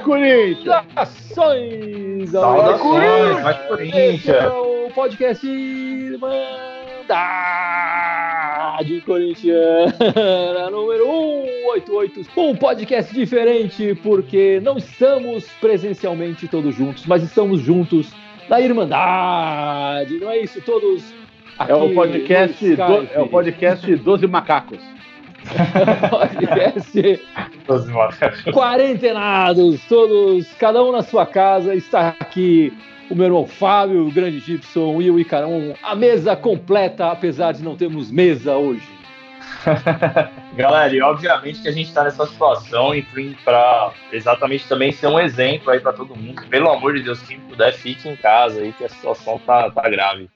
Corinthians! Saudações! Saudações! Vai, Corinthians! É o podcast Irmandade Corintiana número 188. Um podcast diferente porque não estamos presencialmente todos juntos, mas estamos juntos na Irmandade. Não é isso? Todos é o podcast, do, é o podcast 12 Macacos. Podcast quarentenados, todos, cada um na sua casa. Está aqui o meu irmão Fábio, o grande Gibson e o Icarão. A mesa completa, apesar de não termos mesa hoje. Galera, e obviamente que a gente está nessa situação para exatamente também ser um exemplo aí para todo mundo. Pelo amor de Deus, quem puder, fique em casa aí, que a situação tá, tá grave.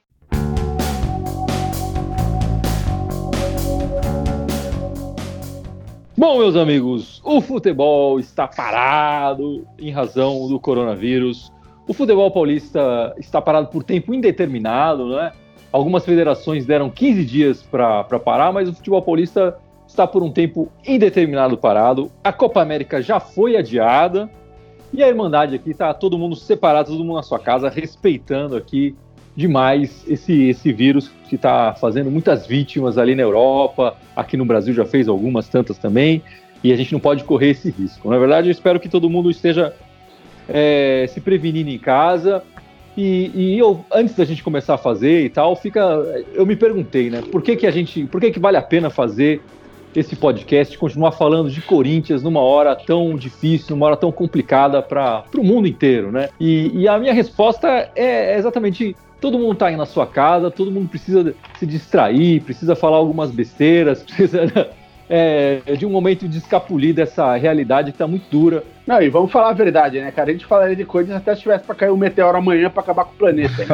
Bom, meus amigos, o futebol está parado em razão do coronavírus. O futebol paulista está parado por tempo indeterminado, né? Algumas federações deram 15 dias para parar, mas o futebol paulista está por um tempo indeterminado parado. A Copa América já foi adiada e a Irmandade aqui está todo mundo separado, todo mundo na sua casa, respeitando aqui demais esse, esse vírus que está fazendo muitas vítimas ali na Europa, aqui no Brasil já fez algumas, tantas também, e a gente não pode correr esse risco. Na verdade, eu espero que todo mundo esteja é, se prevenindo em casa. E, e, eu, antes da gente começar a fazer e tal, fica, eu me perguntei, né? Por que, que a gente, por que, que vale a pena fazer esse podcast, continuar falando de Corinthians numa hora tão difícil, numa hora tão complicada para o mundo inteiro, né? E, e, a minha resposta é exatamente todo mundo está aí na sua casa, todo mundo precisa se distrair, precisa falar algumas besteiras, precisa é, de um momento de escapulir dessa realidade que está muito dura. Não, e vamos falar a verdade, né, cara? A gente falaria de coisas até se tivesse para cair um meteoro amanhã para acabar com o planeta.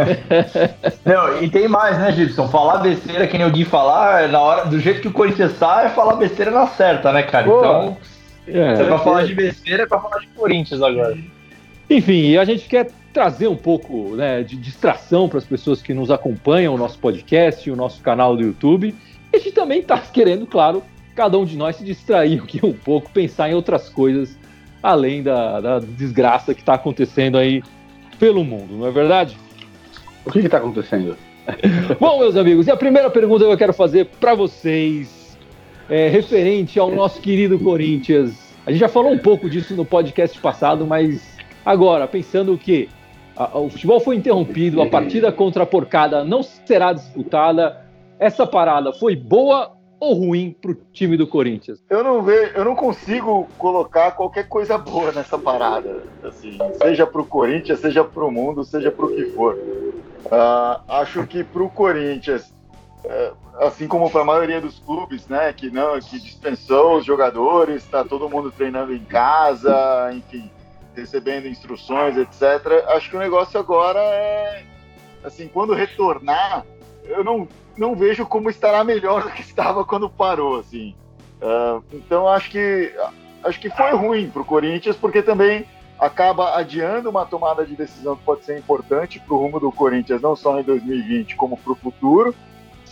Não, e tem mais, né, Gibson? Falar besteira, que nem o Gui falar, na hora, do jeito que o Corinthians está, é falar besteira na certa, né, cara? Pô, então, é, se é pra falar de besteira, é pra falar de Corinthians agora. Enfim, a gente quer trazer um pouco né, de distração para as pessoas que nos acompanham, o nosso podcast, o nosso canal do YouTube. E a gente também está querendo, claro, cada um de nós se distrair aqui um pouco, pensar em outras coisas além da, da desgraça que está acontecendo aí pelo mundo, não é verdade? O que está acontecendo? Bom, meus amigos, e a primeira pergunta que eu quero fazer para vocês é referente ao nosso querido Corinthians. A gente já falou um pouco disso no podcast passado, mas agora, pensando que o futebol foi interrompido, a partida contra a Porcada não será disputada. Essa parada foi boa ou ruim para o time do Corinthians? Eu não vejo, eu não consigo colocar qualquer coisa boa nessa parada, assim, seja para o Corinthians, seja para o mundo, seja para o que for. Uh, acho que para o Corinthians, uh, assim como para a maioria dos clubes, né, que não, que dispensou os jogadores, está todo mundo treinando em casa, enfim, recebendo instruções, etc. Acho que o negócio agora é, assim, quando retornar, eu não, não vejo como estará melhor do que estava quando parou, assim. Uh, então acho que acho que foi ruim para o Corinthians, porque também acaba adiando uma tomada de decisão que pode ser importante para o rumo do Corinthians, não só em 2020, como para o futuro.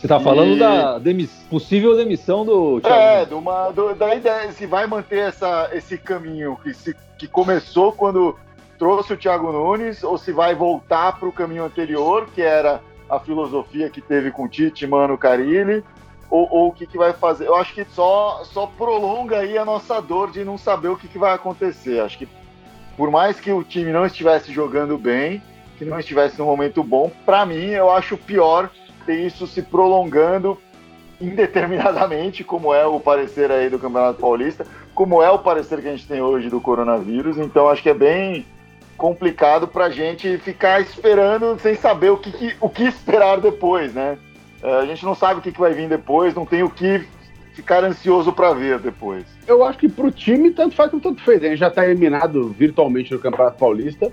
Você está falando e... da possível demissão do Thiago. É, de uma, do, da ideia, se vai manter essa, esse caminho que, se, que começou quando trouxe o Thiago Nunes, ou se vai voltar para o caminho anterior, que era a filosofia que teve com o Tite, Mano, Carilli, ou, ou o que, que vai fazer. Eu acho que só, só prolonga aí a nossa dor de não saber o que, que vai acontecer. Acho que por mais que o time não estivesse jogando bem, que não estivesse num momento bom, para mim eu acho pior ter isso se prolongando indeterminadamente, como é o parecer aí do Campeonato Paulista, como é o parecer que a gente tem hoje do coronavírus. Então acho que é bem complicado para a gente ficar esperando sem saber o que, que, o que esperar depois, né? É, a gente não sabe o que, que vai vir depois, não tem o que ficar ansioso para ver depois. Eu acho que para o time tanto faz como tanto fez. A gente já está eliminado virtualmente no Campeonato Paulista.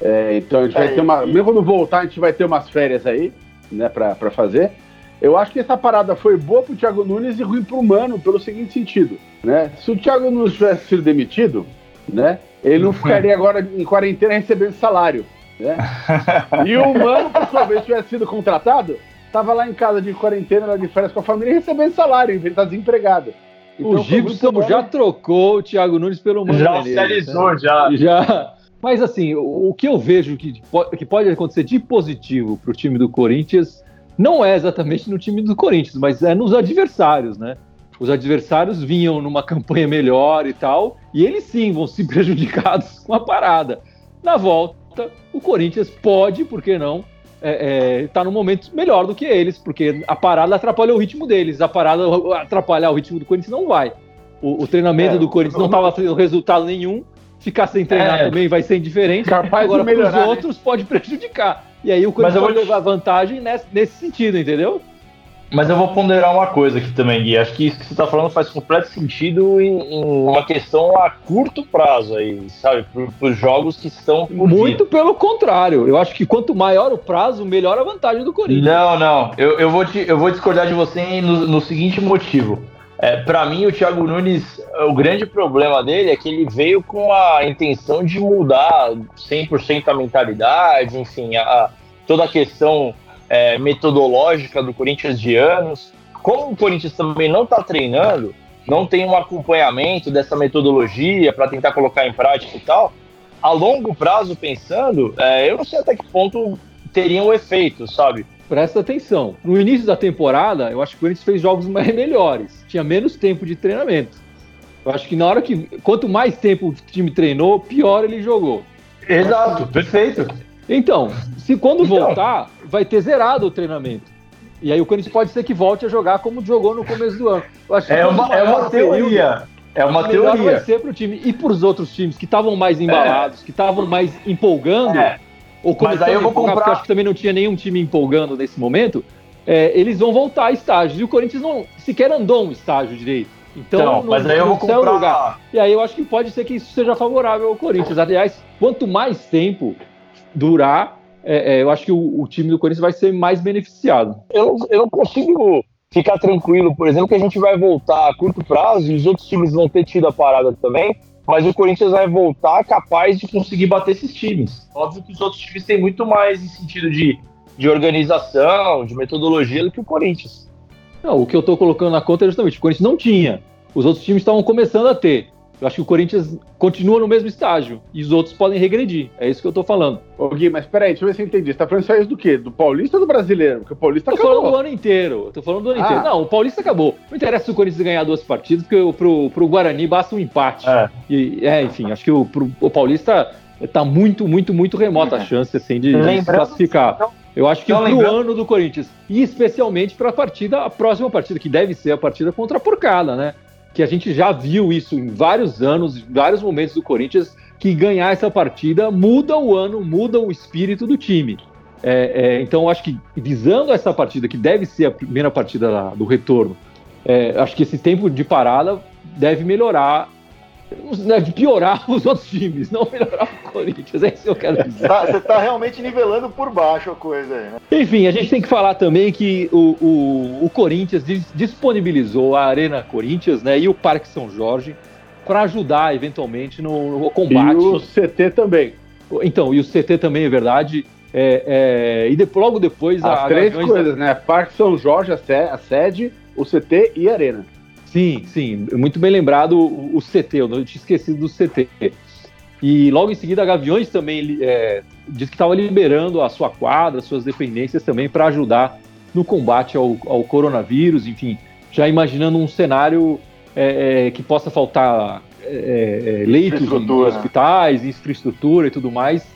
É, então a gente é, vai ter uma. E... Mesmo quando voltar, a gente vai ter umas férias aí né, para fazer. Eu acho que essa parada foi boa pro Thiago Nunes e ruim pro Mano, pelo seguinte sentido, né? Se o Thiago Nunes tivesse sido demitido, né? Ele não ficaria agora em quarentena recebendo salário, né? E o Mano, por sua vez, tivesse sido contratado, tava lá em casa de quarentena, lá de férias com a família, recebendo salário, ele tá desempregado. Então, o Gibson já trocou o Thiago Nunes pelo Mano Já oficializou, né? já. Já. Mas assim, o, o, que eu vejo que, que pode acontecer de positivo para o time do Corinthians não é exatamente no time do Corinthians, mas é nos adversários, né? Os adversários vinham numa campanha melhor e tal, e eles sim vão se prejudicados com a parada. Na volta, o Corinthians pode, por que não, é, é, tá num momento melhor do que eles, porque a parada atrapalhou o ritmo deles. A parada atrapalhar o ritmo do Corinthians não vai. O, o treinamento é, do Corinthians não estava tendo resultado nenhum. Ficar sem treinar é. também vai ser indiferente. Capaz Agora, para os né? outros, né? pode prejudicar. E aí o Corinthians pode levar vantagem nesse, nesse sentido, entendeu? Mas eu vou ponderar uma coisa aqui também, Gui. Acho que isso que você está falando faz completo sentido em, em, uma questão a curto prazo aí, sabe? Para os jogos que estão por Muito vir. pelo contrário. Eu acho que quanto maior o prazo, melhor a vantagem do Corinthians. Não, não. Eu, eu, vou, te, eu vou discordar de você no, no seguinte motivo. É, para mim, o Thiago Nunes, o grande problema dele é que ele veio com a intenção de mudar 100% a mentalidade, enfim, a, toda a questão é, metodológica do Corinthians de anos. Como o Corinthians também não está treinando, não tem um acompanhamento dessa metodologia para tentar colocar em prática e tal, a longo prazo pensando, é, eu não sei até que ponto teria um efeito, sabe? Presta atenção. No início da temporada, eu acho que o Corinthians fez jogos mais melhores. Tinha menos tempo de treinamento. Eu acho que na hora que. Quanto mais tempo o time treinou, pior ele jogou. Exato, perfeito. Então, se quando então, voltar, vai ter zerado o treinamento. E aí o Corinthians pode ser que volte a jogar como jogou no começo do ano. é, uma, é uma teoria. É uma teoria. Vai ser pro time e para os outros times que estavam mais embalados, é. que estavam mais empolgando, é. Ou Mas aí eu vou empolgar, comprar... porque acho que também não tinha nenhum time empolgando nesse momento, é, eles vão voltar a estágios. E o Corinthians não sequer andou um estágio direito. Então, então não, mas aí eu vou comprar... lugar. E aí eu acho que pode ser que isso seja favorável ao Corinthians. Aliás, quanto mais tempo durar, é, é, eu acho que o, o, time do Corinthians vai ser mais beneficiado. Eu, eu não consigo ficar tranquilo, por exemplo, que a gente vai voltar a curto prazo e os outros times vão ter tido a parada também, mas o Corinthians vai voltar capaz de conseguir bater esses times. Óbvio que os outros times têm muito mais em sentido de, de organização, de metodologia do que o Corinthians. Não, o que eu estou colocando na conta é justamente o Corinthians não tinha. Os outros times estavam começando a ter. Eu acho que o Corinthians continua no mesmo estágio e os outros podem regredir. É isso que eu tô falando. Ô Gui, mas peraí, deixa eu ver se eu entendi. Você tá falando só isso do quê? Do Paulista ou do brasileiro? Porque o Paulista tô acabou. Tô falando do ano inteiro. Tô falando do ano ah. inteiro. Não, o Paulista acabou. Não interessa se o Corinthians ganhar duas partidas, porque pro, pro Guarani basta um empate. É. E, é, enfim, acho que o, pro, o Paulista tá muito, muito, muito remota a é. chance assim, de, de se classificar. Então, eu acho que então, pro lembrando... ano do Corinthians, e especialmente para a partida, a próxima partida, que deve ser a partida contra a Porcada, né? Que a gente já viu isso em vários anos, em vários momentos do Corinthians, que ganhar essa partida muda o ano, muda o espírito do time. É, é, então, acho que visando essa partida, que deve ser a primeira partida lá, do retorno, é, acho que esse tempo de parada deve melhorar né, de piorar os outros times, não melhorar o Corinthians. É isso que eu quero dizer. Tá, você está realmente nivelando por baixo a coisa aí, né? Enfim, a gente tem que falar também que o, o, o Corinthians disponibilizou a Arena Corinthians né, e o Parque São Jorge para ajudar eventualmente no, no, combate. E o CT também. Então, e o CT também é verdade. É, é, e de, logo depois as a, três coisas, da... né? Parque São Jorge, a sede, o CT e a Arena. Sim, sim, muito bem lembrado o, CT, eu não tinha esquecido do CT. E logo em seguida a Gaviões também é, disse que estava liberando a sua quadra, suas dependências também para ajudar no combate ao, ao, coronavírus, enfim, já imaginando um cenário é, é, que possa faltar é, é, leitos em hospitais, infraestrutura e tudo mais.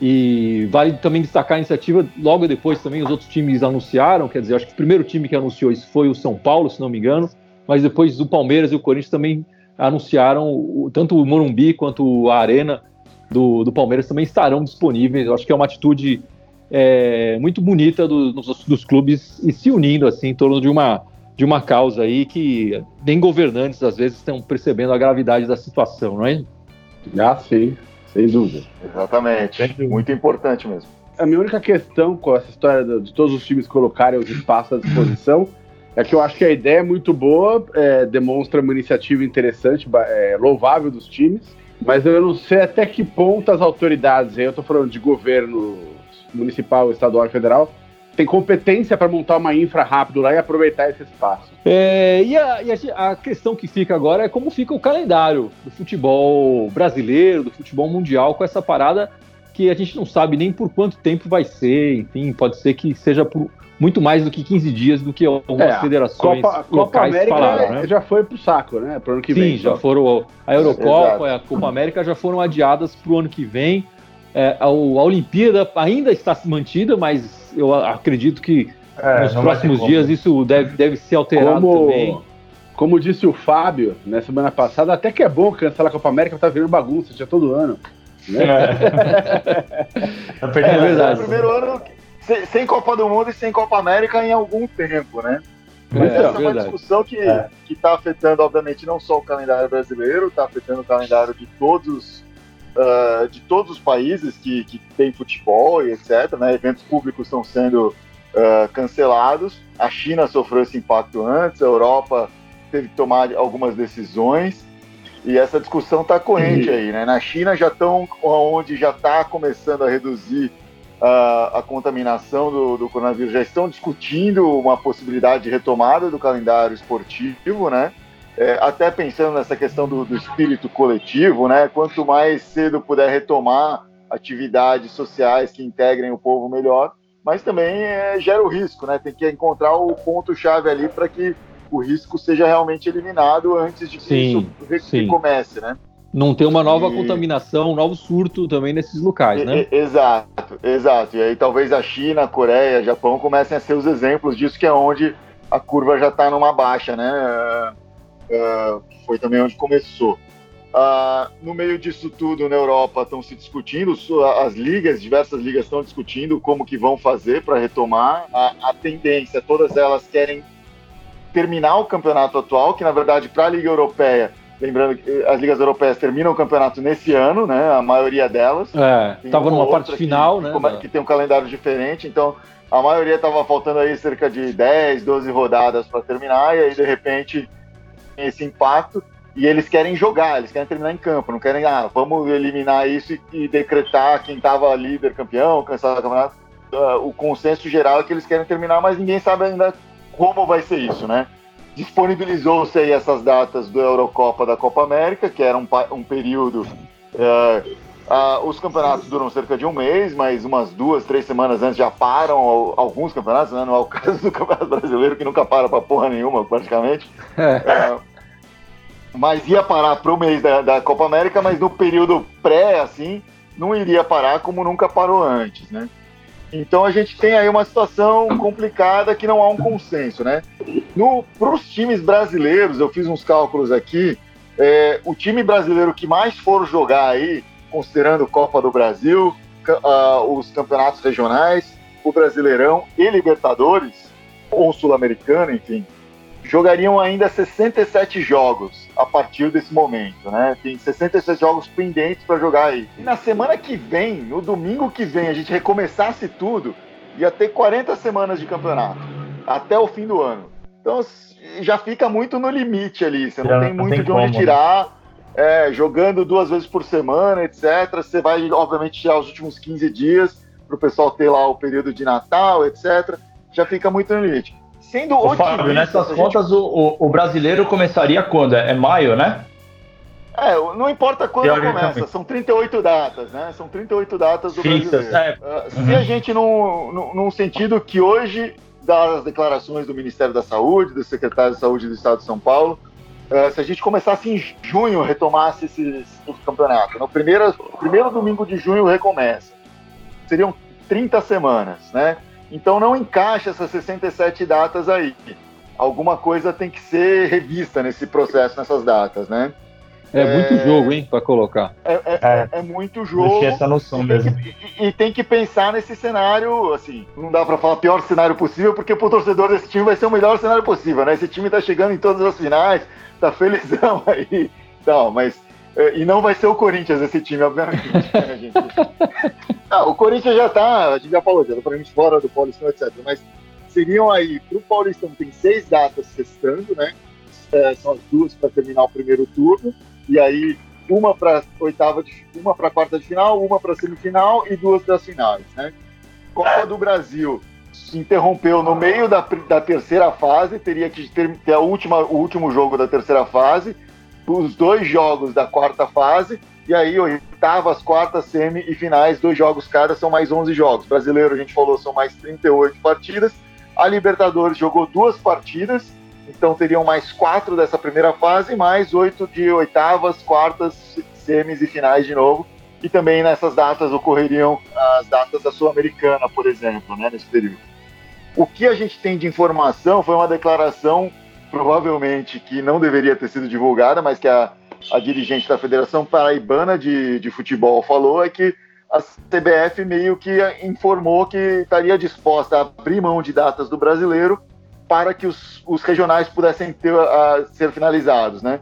E vale também destacar a iniciativa, logo depois também os outros times anunciaram, quer dizer, acho que o primeiro time que anunciou isso foi o São Paulo, se não me engano, mas depois o Palmeiras e o Corinthians também anunciaram, tanto o Morumbi quanto a Arena do, do Palmeiras também estarão disponíveis. Eu acho que é uma atitude é, muito bonita do, dos, dos, clubes e se unindo assim em torno de uma, de uma causa aí que nem governantes às vezes estão percebendo a gravidade da situação, não é? Ah, sim, sem dúvida. Exatamente, muito importante mesmo. A minha única questão com essa história de todos os times colocarem os espaços à disposição é que eu acho que a ideia é muito boa, é, demonstra uma iniciativa interessante, é, louvável dos times, mas eu não sei até que ponto as autoridades, eu estou falando de governo municipal, estadual e federal, tem competência para montar uma infra rápido lá e aproveitar esse espaço. É, e, a, e a, a, questão que fica agora é como fica o calendário do futebol brasileiro, do futebol mundial, com essa parada que a gente não sabe nem por quanto tempo vai ser, enfim, pode ser que seja por muito mais do que 15 dias do que algumas é, federações Copa, locais Copa América falaram, né? já foi pro saco, né? Pro ano que Sim, vem. Sim, já foram. A Eurocopa e a Copa América já foram adiadas pro ano que vem. É, a, a Olimpíada ainda está mantida, mas eu acredito que é, nos próximos dias isso deve, deve ser alterado como, também. Como disse o Fábio na semana passada, até que é bom cancelar a Copa América, tá virando bagunça já todo ano. Né? É. tá perdendo é verdade. É o primeiro ano sem Copa do Mundo e sem Copa América em algum tempo, né? Mas é, essa é uma verdade. discussão que é. está afetando, obviamente, não só o calendário brasileiro, está afetando o calendário de todos uh, de todos os países que, que tem futebol e etc. Né? Eventos públicos estão sendo uh, cancelados. A China sofreu esse impacto antes, a Europa teve que tomar algumas decisões. E essa discussão está corrente uhum. aí, né? Na China já estão onde já está começando a reduzir uh, a contaminação do, do, coronavírus, já estão discutindo uma possibilidade de retomada do calendário esportivo, né? é, até pensando nessa questão do, do, espírito coletivo, né? Quanto mais cedo puder retomar atividades sociais que integrem o povo melhor, mas também é, gera o risco, né? Tem que encontrar o ponto-chave ali para que o risco seja realmente eliminado antes de que sim, isso sim. comece, né? Não ter uma nova e... contaminação, um novo surto também nesses locais, né? exato, exato. E aí talvez a China, a Coreia, Japão comecem a ser os exemplos disso, que é onde a curva já está numa baixa, né? uh, foi também onde começou. Uh, no meio disso tudo, na Europa estão se discutindo, as ligas, diversas ligas estão discutindo como que vão fazer para retomar. A, a, tendência, todas elas querem terminar o campeonato atual, que na verdade para a Liga Europeia, lembrando que as ligas europeias terminam o campeonato nesse ano, né? A maioria delas. É, estava numa parte final, que, né? Que tem um calendário diferente, então a maioria estava faltando aí cerca de 10, 12 rodadas para terminar, e aí de repente esse impacto e eles querem jogar, eles querem terminar em campo, não querem, ah, vamos eliminar isso e, e decretar quem estava líder campeão, cancelar o campeonato. Uh, o consenso geral é que eles querem terminar, mas ninguém sabe ainda como vai ser isso, né? Disponibilizou-se aí essas datas do Eurocopa da Copa América, que era um, um período. Uh, uh, os campeonatos duram cerca de um mês, mas umas duas, três semanas antes já param alguns campeonatos, né? Não é o caso do Campeonato Brasileiro, que nunca para pra porra nenhuma, praticamente. Uh, mas ia parar pro mês da, da Copa América, mas no período pré, assim, não iria parar como nunca parou antes, né? Então a gente tem aí uma situação complicada que não há um consenso, né? Para os times brasileiros, eu fiz uns cálculos aqui, é, o time brasileiro que mais for jogar aí, considerando Copa do Brasil, uh, os campeonatos regionais, o Brasileirão e Libertadores, ou Sul-Americano, enfim, jogariam ainda 67 jogos a partir desse momento, né? Tem 67 jogos pendentes para jogar aí. E na semana que vem, no domingo que vem, a gente recomeçasse tudo, ia ter 40 semanas de campeonato até o fim do ano. Então já fica muito no limite ali, você não já tem muito tem de onde como, né? tirar. É, jogando duas vezes por semana, etc. Você vai, obviamente, tirar os últimos 15 dias para o pessoal ter lá o período de Natal, etc. Já fica muito no limite. Sendo Ô, Fábio, nessas contas, gente... o, o, brasileiro começaria quando? É, é maio, né? É, não importa quando começa, são 38 datas, né? São 38 datas do Fixas, brasileiro. É. Uh, uhum. Se a gente, num, num, num sentido que hoje, das declarações do Ministério da Saúde, do secretário de Saúde do Estado de São Paulo, uh, se a gente começasse em junho, retomasse esses, esse campeonato, no primeiro, primeiro domingo de junho recomeça. Seriam 30 semanas, né? Então não encaixa essas 67 datas aí. Alguma coisa tem que ser revista nesse processo, nessas datas, né? É, é muito jogo, hein, para colocar. É, é, é, é muito jogo. essa noção e mesmo. Que, e, e, tem que pensar nesse cenário, assim, não dá para falar pior cenário possível, porque pro torcedor desse time vai ser o melhor cenário possível, né? Esse time tá chegando em todas as finais, tá felizão aí. Então, mas é, e não vai ser o Corinthians esse time, obviamente. Né, gente? Ah, o Corinthians já tá, a gente já falou, já tá pra gente fora do Paulistão, etc. Mas seriam aí, pro Paulistão tem seis datas restando, né? É, são as duas para terminar o primeiro turno. E aí, uma para oitava, de, uma para quarta de final, uma para semifinal e duas das finais, né? Copa do Brasil interrompeu no meio da, da terceira fase, teria que ter, ter a última, o último jogo da terceira fase, os dois jogos da quarta fase, e aí oitavas, quartas, semi e finais, dois jogos cada, são mais 11 jogos. Brasileiro, a gente falou, são mais 38 partidas. A Libertadores jogou duas partidas, então teriam mais quatro dessa primeira fase, mais oito de oitavas, quartas, semis e finais de novo. E também nessas datas ocorreriam as datas da Sul-Americana, por exemplo, né, nesse período. O que a gente tem de informação foi uma declaração, provavelmente, que não deveria ter sido divulgada, mas que a, a dirigente da Federação Paraibana de, de Futebol falou, é que a CBF meio que informou que estaria disposta a abrir mão de datas do brasileiro para que os, os regionais pudessem ter, a, ser finalizados, né?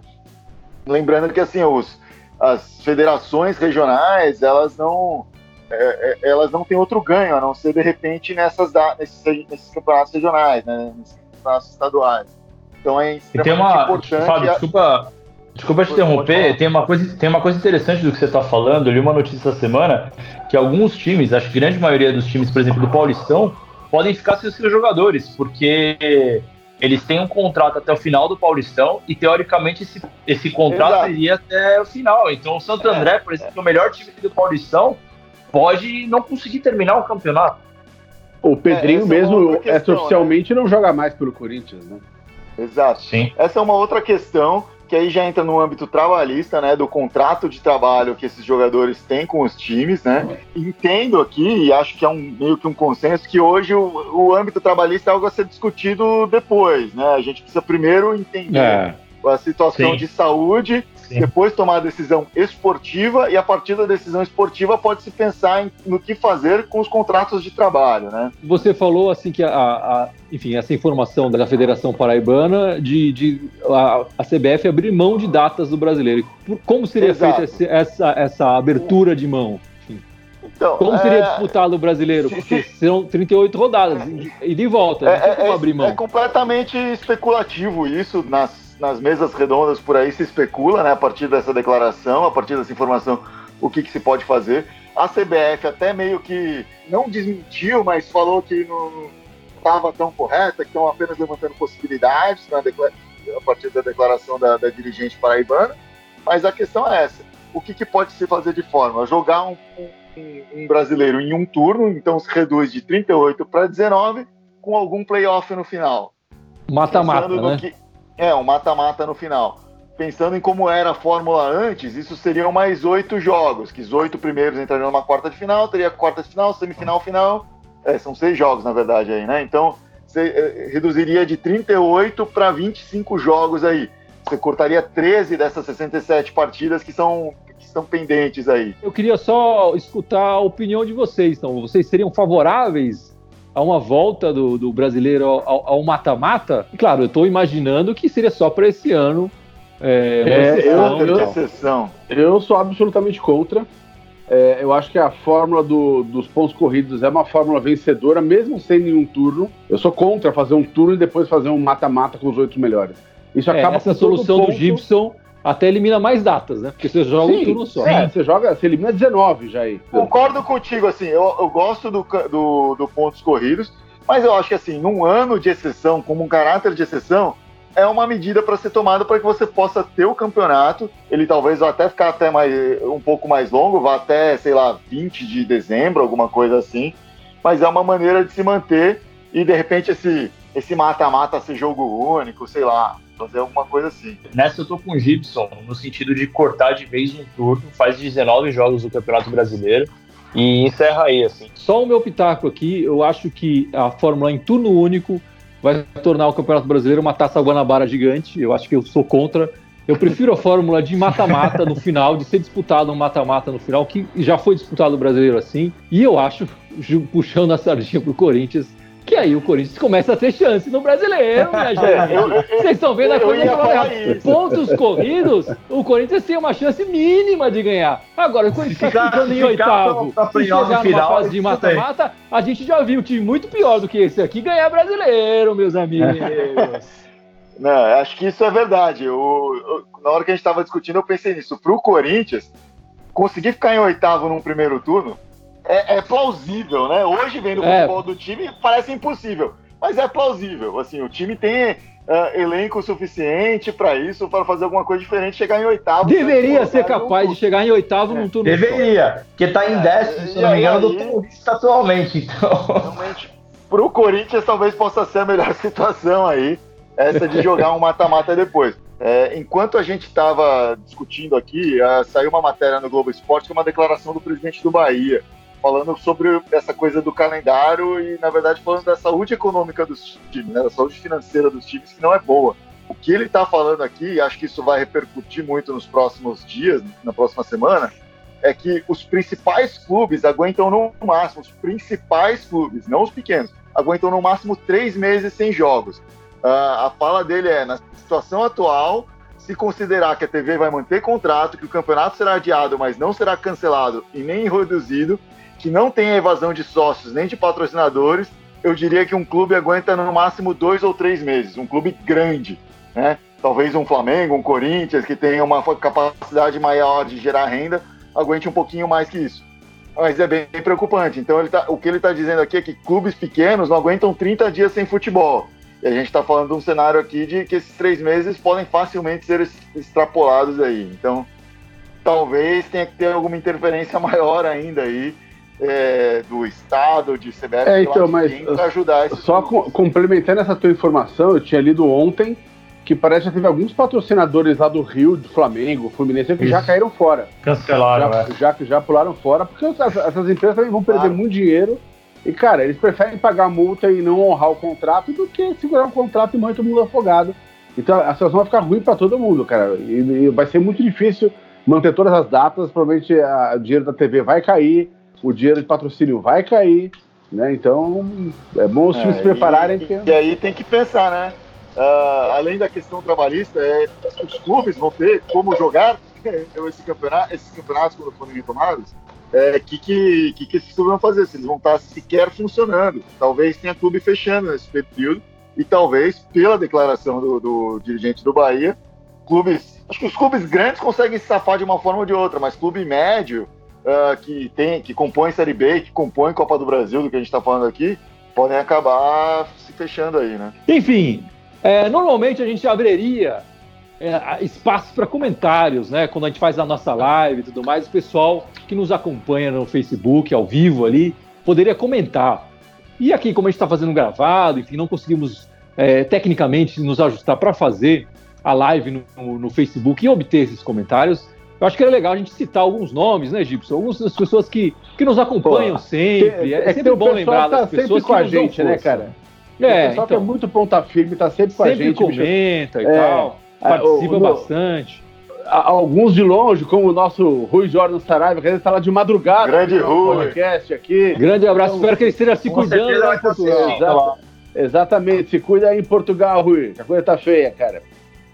Lembrando que assim os, as federações regionais elas não é, é, elas não têm outro ganho a não ser de repente nessas nesses, nesses campeonatos regionais, né? Nesses campeonatos estaduais. Então é extremamente tem uma, importante. Fábio, desculpa, desculpa te interromper. Tem uma coisa tem uma coisa interessante do que você está falando. Eu li uma notícia essa semana que alguns times, acho que a grande maioria dos times, por exemplo, do Paulistão, podem ficar sem os seus jogadores, porque eles têm um contrato até o final do Paulistão e, teoricamente, esse, esse contrato Exato. iria até o final. Então, o Santo é. André, por exemplo, é o melhor time do Paulistão, pode não conseguir terminar o campeonato. O Pedrinho é, mesmo, questão, oficialmente, né? não joga mais pelo Corinthians, né? Exato. Sim. Essa é uma outra questão que aí já entra no âmbito trabalhista, né, do contrato de trabalho que esses jogadores têm com os times, né? Entendo aqui e acho que é um meio que um consenso que hoje o, o âmbito trabalhista é algo a ser discutido depois, né? A gente precisa primeiro entender é. A situação Sim. de saúde Sim. depois tomar a decisão esportiva e a partir da decisão esportiva pode se pensar em, no que fazer com os contratos de trabalho, né? Você falou assim que a, a enfim, essa informação da Federação Paraibana de, de a, a, CBF abrir mão de datas do brasileiro. Como seria feita essa, essa abertura de mão? Então, Como seria é... disputado o brasileiro? Porque são 38 rodadas e de volta. É, é, abrir mão. é completamente especulativo isso nas nas mesas redondas por aí se especula, né, a partir dessa declaração, a partir dessa informação, o que, que se pode fazer. A CBF até meio que não desmentiu, mas falou que não estava tão correta, que estão apenas levantando possibilidades né, a partir da declaração da, da, dirigente paraibana. Mas a questão é essa: o que, que pode se fazer de forma? Jogar um, um, um brasileiro em um turno, então se reduz de 38 para 19, com algum playoff no final. Mata-mata, né? Que, é, um mata-mata no final. Pensando em como era a Fórmula antes, isso seriam mais oito jogos, que os oito primeiros entrariam numa quarta de final, teria quarta de final, semifinal, final. É, são seis jogos, na verdade, aí, né? Então, você é, reduziria de 38 para 25 jogos aí. Você cortaria 13 dessas 67 partidas que são que estão pendentes aí. Eu queria só escutar a opinião de vocês. Então, vocês seriam favoráveis a uma volta do, do brasileiro ao mata-mata, claro, eu estou imaginando que seria só para esse ano. É, é eu, eu, eu, sou absolutamente contra. É, eu acho que a fórmula do, dos pontos corridos é uma fórmula vencedora, mesmo sem nenhum turno. Eu sou contra fazer um turno e depois fazer um mata-mata com os oito melhores. Isso é, acaba essa solução ponto... do Gibson até elimina mais datas, né? Porque você joga sim, um turno só. É, você joga, você elimina 19 já aí. Concordo contigo, assim, eu, eu gosto do, do, do, pontos corridos, mas eu acho que assim, num ano de exceção, como um caráter de exceção, é uma medida para ser tomada para que você possa ter o campeonato. Ele talvez vá até ficar até mais, um pouco mais longo, vá até, sei lá, 20 de dezembro, alguma coisa assim. Mas é uma maneira de se manter e de repente esse esse mata-mata ser jogo único, sei lá, fazer alguma coisa assim. Nessa eu tô com o Gibson, no sentido de cortar de vez um turno, faz 19 jogos do Campeonato Brasileiro e encerra aí, assim. Só o meu pitaco aqui, eu acho que a Fórmula em turno único vai tornar o Campeonato Brasileiro uma taça Guanabara gigante, eu acho que eu sou contra. Eu prefiro a fórmula de mata-mata no final, de ser disputado um mata-mata no final, que já foi disputado o brasileiro assim. E eu acho, puxando a sardinha pro Corinthians, que aí o Corinthians começa a ter chance no brasileiro, minha gente. Vocês estão vendo a coisa que pontos corridos, o Corinthians tem uma chance mínima de ganhar. Agora, o Corinthians está ficando em oitavo e chegar numa final, fase de mata-mata, a gente já viu um time muito pior do que esse aqui ganhar brasileiro, meus amigos. Não, acho que isso é verdade. Eu, eu, na hora que a gente estava discutindo, eu pensei nisso. Para o Corinthians, conseguir ficar em oitavo num primeiro turno é, é plausível, né? Hoje, vendo o É. futebol do time, parece impossível. Mas é plausível. Assim, o time tem ah, elenco suficiente para isso, para fazer alguma coisa diferente, chegar em oitavo. Deveria sétimo ser capaz de chegar em oitavo num turno só. Deveria, porque tá em É, décimo, se não me engano, aí- do Paulista atualmente. Então, Realmente, pro Corinthians talvez possa ser a melhor situação aí, essa de jogar um mata-mata depois. É, enquanto a gente estava discutindo aqui, ah, saiu uma matéria no Globo Esporte é uma declaração do presidente do Bahia, falando sobre essa coisa do calendário e, na verdade, falando da saúde econômica dos times, né, da saúde financeira dos times, que não é boa. O que ele está falando aqui, e acho que isso vai repercutir muito nos próximos dias, na próxima semana, é que os principais clubes aguentam no máximo, os principais clubes, não os pequenos, aguentam no máximo três meses sem jogos. Ah, a fala dele é: na situação atual, se considerar que a TV vai manter contrato, que o campeonato será adiado, mas não será cancelado e nem reduzido, que não tem evasão de sócios nem de patrocinadores, eu diria que um clube aguenta no máximo dois ou três meses. Um clube grande, né? Talvez um Flamengo, um Corinthians, que tenha uma capacidade maior de gerar renda, aguente um pouquinho mais que isso. Mas é bem preocupante. Então, tá- o que ele está dizendo aqui é que clubes pequenos não aguentam 30 dias sem futebol. E a gente está falando de um cenário aqui de que esses três meses podem facilmente ser extrapolados aí. Então, talvez tenha que ter alguma interferência maior ainda aí é, do Estado, de CBF, É, então, mas, para ajudar esse Só co- complementando essa tua informação, eu tinha lido ontem que parece que já teve alguns patrocinadores lá do Rio, do Flamengo, Fluminense, que já Isso. caíram fora. cancelaram, já, né? já, já pularam fora, porque essas, essas empresas também vão perder Claro. muito dinheiro. E, cara, eles preferem pagar multa e não honrar o contrato do que segurar um contrato e manter todo mundo afogado. Então a situação vai ficar ruim para todo mundo, cara. E, e vai ser muito difícil manter todas as datas. Provavelmente a- o dinheiro da TV vai cair, o dinheiro de patrocínio vai cair. Né? Então é bom os times se prepararem. E, porque- e aí tem que pensar, né? Ah, além da questão trabalhista, é, os clubes vão ter como jogar esse campeonato, esses campeonatos quando forem retomados. O que, que, que, que esses clubes vão fazer? Se eles vão estar sequer funcionando. Talvez tenha clube fechando nesse período. E talvez, pela declaração do, do dirigente do Bahia, clubes. Acho que os clubes grandes conseguem se safar de uma forma ou de outra, mas clube médio, ah, que tem, que compõe Série B, que compõe Copa do Brasil, do que a gente está falando aqui, podem acabar se fechando aí, né? Enfim, é, normalmente a gente abriria é, espaço para comentários, né? Quando a gente faz a nossa live e tudo mais, o pessoal que nos acompanha no Facebook, ao vivo ali, poderia comentar. E aqui, como a gente está fazendo gravado, enfim, não conseguimos é, tecnicamente nos ajustar para fazer a live no- no Facebook e obter esses comentários. Eu acho que era legal a gente citar alguns nomes, né, Gibson? Algumas das pessoas que, que nos acompanham Pô, sempre. É, que sempre bom pessoal lembrar tá das sempre pessoas com que a gente, né, cara? É, o pessoal que é então. muito ponta firme, tá sempre com a sempre gente. bicho. comenta e É. tal, Ah, participa o- bastante. A- Alguns de longe, como o nosso Rui Jordan Saraiva, que às vezes tá lá de madrugada. Grande Rui. podcast aqui. Grande abraço, espero que ele esteja se Com cuidando certeza lá em Portugal. Exato. Exatamente, se cuida aí em Portugal, Rui. que A coisa tá feia, cara.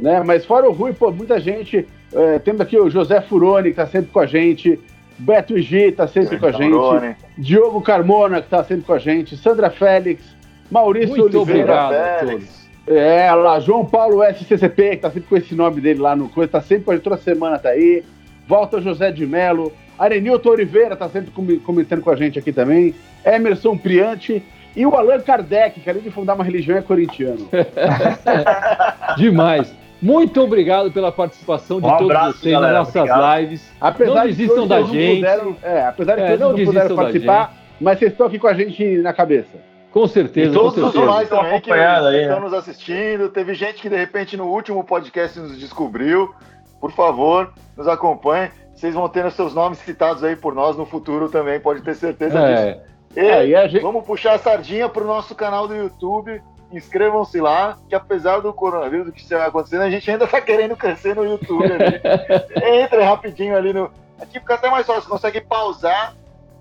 Né? Mas fora o Rui, pô, muita gente. É, temos aqui o José Furoni, que tá sempre com a gente. Beto G tá sempre com a gente. Diogo Carmona, que tá sempre com a gente. Sandra Félix. Maurício Muito Oliveira. obrigado a Félix. todos. É, lá, João Paulo SCCP, que tá sempre com esse nome dele lá no coisa, tá sempre com a gente toda semana, tá aí. Volta José de Melo. Arenilton Oliveira tá sempre com- comentando com a gente aqui também. Emerson Priante. E o Allan Kardec, que além de fundar uma religião é corintiano. Demais. Muito obrigado pela participação de Um todos abraço, vocês galera. nas nossas Obrigado. lives. Apesar Não de que desistam hoje da gente. Puderam, é, apesar de que É, eles não não, puderam participar, mas vocês estão aqui com a gente na cabeça. Com certeza, E com todos os certeza. demais Estão também que acompanhando aí, estão né? nos assistindo. Teve gente que de repente no último podcast nos descobriu. Por favor, nos acompanhe. Vocês vão ter os seus nomes citados aí por nós no futuro também, pode ter certeza disso. É, E É, e a gente, vamos puxar a sardinha pro nosso canal do YouTube. Inscrevam-se lá, que apesar do coronavírus, do que está acontecendo, a gente ainda tá querendo crescer no YouTube. Entra rapidinho ali no. Aqui fica até mais fácil, consegue pausar,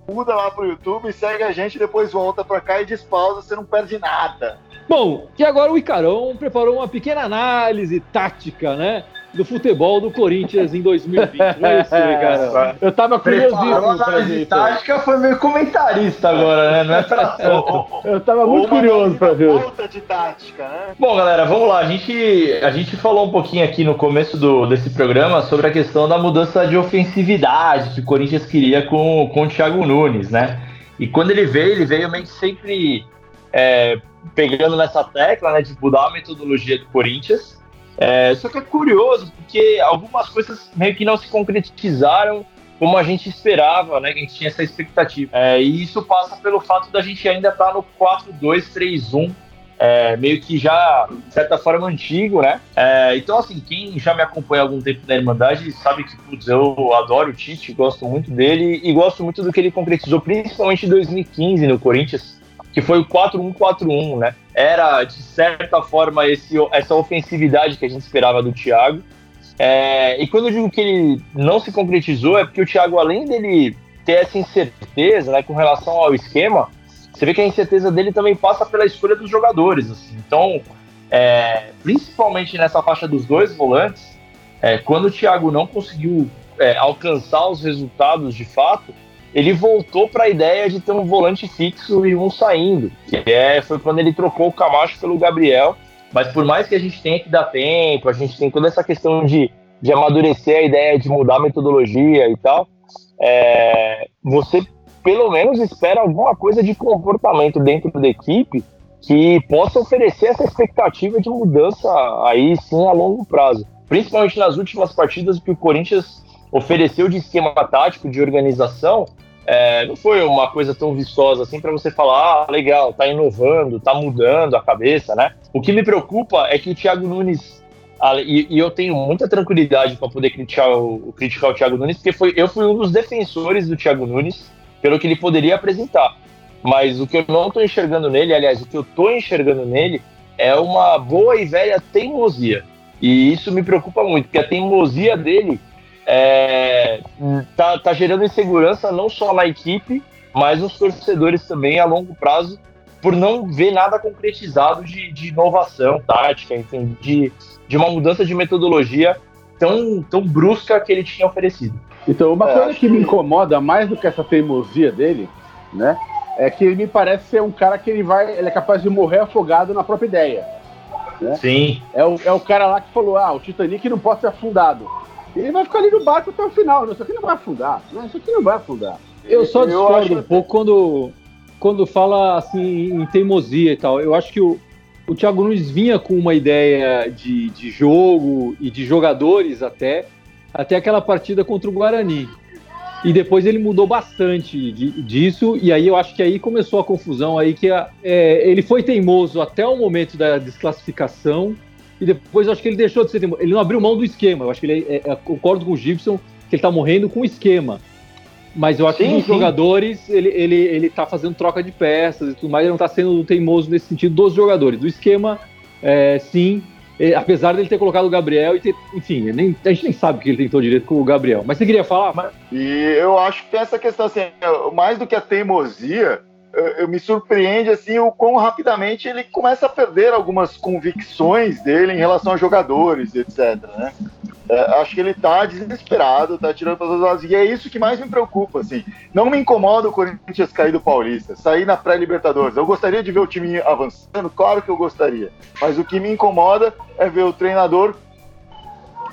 muda lá pro YouTube, segue a gente, depois volta pra cá e despausa, você não perde nada. Bom, e agora o Icarão preparou uma pequena análise tática, né? Do futebol do Corinthians em 2020. Não é isso, cara? Eu tava curiosíssimo pra ver tática foi meio comentarista agora, né? Não é pra Eu tava muito curioso pra ver. Falta de tática, né? Bom, galera, vamos lá. A gente, a gente falou um pouquinho aqui no começo do, desse programa sobre a questão da mudança de ofensividade que o Corinthians queria com, com o Thiago Nunes, né? E quando ele veio, ele veio meio que sempre é, pegando nessa tecla, né, de mudar a metodologia do Corinthians. É, só que é curioso, porque algumas coisas meio que não se concretizaram como a gente esperava, né? Que a gente tinha essa expectativa. É, e isso passa pelo fato da gente ainda estar tá no 4-2-3-1, é, meio que já, de certa forma, antigo, né? É, então, assim, quem já me acompanha há algum tempo na Irmandade sabe que, putz, eu adoro o Tite, gosto muito dele e gosto muito do que ele concretizou, principalmente em 2015 no Corinthians que foi o 4-1-4-1, né? Era, de certa forma, esse, essa ofensividade que a gente esperava do Thiago. É, e quando eu digo que ele não se concretizou, é porque o Thiago, além dele ter essa incerteza né, com relação ao esquema, você vê que a incerteza dele também passa pela escolha dos jogadores. Assim. Então, é, principalmente nessa faixa dos dois volantes, é, quando o Thiago não conseguiu é, alcançar os resultados de fato, ele voltou para a ideia de ter um volante fixo e um saindo, é, foi quando ele trocou o Camacho pelo Gabriel. Mas por mais que a gente tenha que dar tempo, a gente tem toda essa questão de, de amadurecer a ideia de mudar a metodologia e tal, é, você pelo menos espera alguma coisa de comportamento dentro da equipe que possa oferecer essa expectativa de mudança aí sim a longo prazo. Principalmente nas últimas partidas que o Corinthians ofereceu de esquema tático, de organização, é, não foi uma coisa tão vistosa assim para você falar, ah, legal, tá inovando, tá mudando a cabeça, né? O que me preocupa é que o Thiago Nunes e, e eu tenho muita tranquilidade para poder criticar o, criticar o Thiago Nunes, porque foi, eu fui um dos defensores do Thiago Nunes pelo que ele poderia apresentar. Mas o que eu não estou enxergando nele, aliás, o que eu estou enxergando nele é uma boa e velha teimosia. E isso me preocupa muito, porque a teimosia dele é, tá, tá gerando insegurança não só na equipe, mas nos torcedores também a longo prazo, por não ver nada concretizado de, de inovação tática, enfim, de, de uma mudança de metodologia tão, tão brusca que ele tinha oferecido. Então, uma é, coisa que, que me incomoda mais do que essa teimosia dele, né, é que ele me parece ser um cara que ele vai, ele é capaz de morrer afogado na própria ideia. Né? Sim. É o, é o cara lá que falou: ah, o Titanic não pode ser afundado. Ele vai ficar ali no barco até o final. Isso aqui não vai afundar. Né? Isso aqui não vai afundar. Eu só discordo um pouco quando, quando fala assim em teimosia e tal. Eu acho que o, o Thiago Nunes vinha com uma ideia de, de jogo e de jogadores até, até aquela partida contra o Guarani. E depois ele mudou bastante de, disso, e aí eu acho que aí começou a confusão aí que a, é, ele foi teimoso até o momento da desclassificação, e depois eu acho que ele deixou de ser teimoso. Ele não abriu mão do esquema. Eu acho que ele é, é, concordo com o Gibson que ele tá morrendo com o esquema. Mas eu acho sim, que os sim. jogadores, ele, ele, ele tá fazendo troca de peças e tudo mais, ele não tá sendo teimoso nesse sentido dos jogadores. Do esquema, é, sim, é, apesar dele ter colocado o Gabriel e ter, enfim, nem, a gente nem sabe o que ele tentou direito com o Gabriel. Mas você queria falar? Mas... E eu acho que tem essa questão assim, mais do que a teimosia, eu, me surpreende assim o quão rapidamente ele começa a perder algumas convicções dele em relação a jogadores, etc. Né? É, acho que ele tá desesperado, tá tirando para todos lados. E é isso que mais me preocupa, assim. Não me incomoda o Corinthians cair do Paulista, sair na pré-Libertadores. Eu gostaria de ver o time avançando, claro que eu gostaria. Mas o que me incomoda é ver o treinador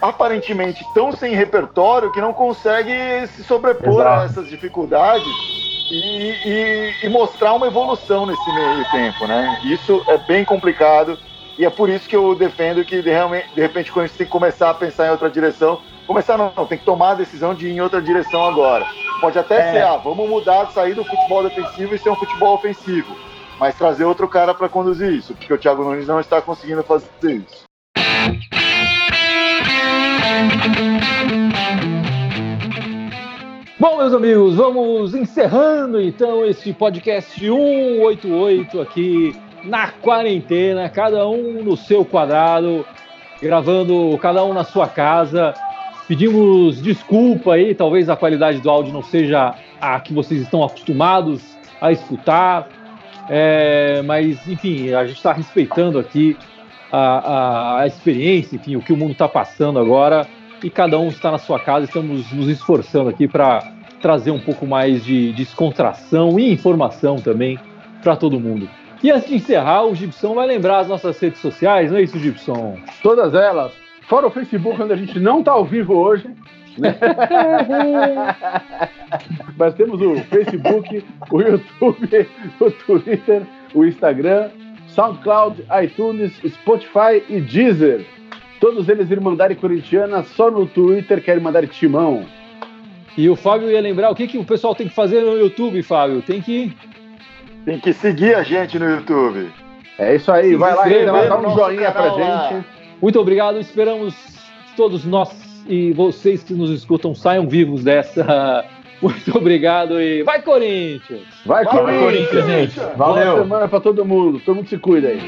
aparentemente tão sem repertório que não consegue se sobrepor Exato. a essas dificuldades e, e, e, mostrar uma evolução nesse meio tempo, né? Isso é bem complicado e é por isso que eu defendo que de, de repente quando a gente tem que começar a pensar em outra direção, começar não, não, tem que tomar a decisão de ir em outra direção agora. Pode até é. ser, ah, vamos mudar, sair do futebol defensivo e ser um futebol ofensivo, mas trazer outro cara para conduzir isso, porque o Thiago Nunes não está conseguindo fazer isso. Bom, meus amigos, vamos encerrando então esse podcast 188 aqui na quarentena, cada um no seu quadrado, gravando cada um na sua casa. Pedimos desculpa aí, talvez a qualidade do áudio não seja a que vocês estão acostumados a escutar, é, mas enfim, a gente está respeitando aqui a, a, experiência, enfim, o que o mundo está passando agora. E cada um está na sua casa. Estamos nos esforçando aqui para trazer um pouco mais de descontração e informação também para todo mundo. E antes de encerrar, o Gibson vai lembrar as nossas redes sociais, não é isso, Gibson? Todas elas. Fora o Facebook, onde a gente não está ao vivo hoje. Né? Mas temos o Facebook, o YouTube, o Twitter, o Instagram, SoundCloud, iTunes, Spotify e Deezer. Todos eles Irmandade Corintiana, só no Twitter querem mandar timão. E o Fábio ia lembrar o que, que o pessoal tem que fazer no YouTube, Fábio? Tem que. Tem que seguir a gente no YouTube. É isso aí, vai lá e dá um joinha pra gente. Lá. Muito obrigado, esperamos todos nós e vocês que nos escutam saiam vivos dessa. Muito obrigado e vai Corinthians! Vai, vai Corinthians, Corinthians, gente! Valeu! Boa semana pra todo mundo, todo mundo se cuida aí.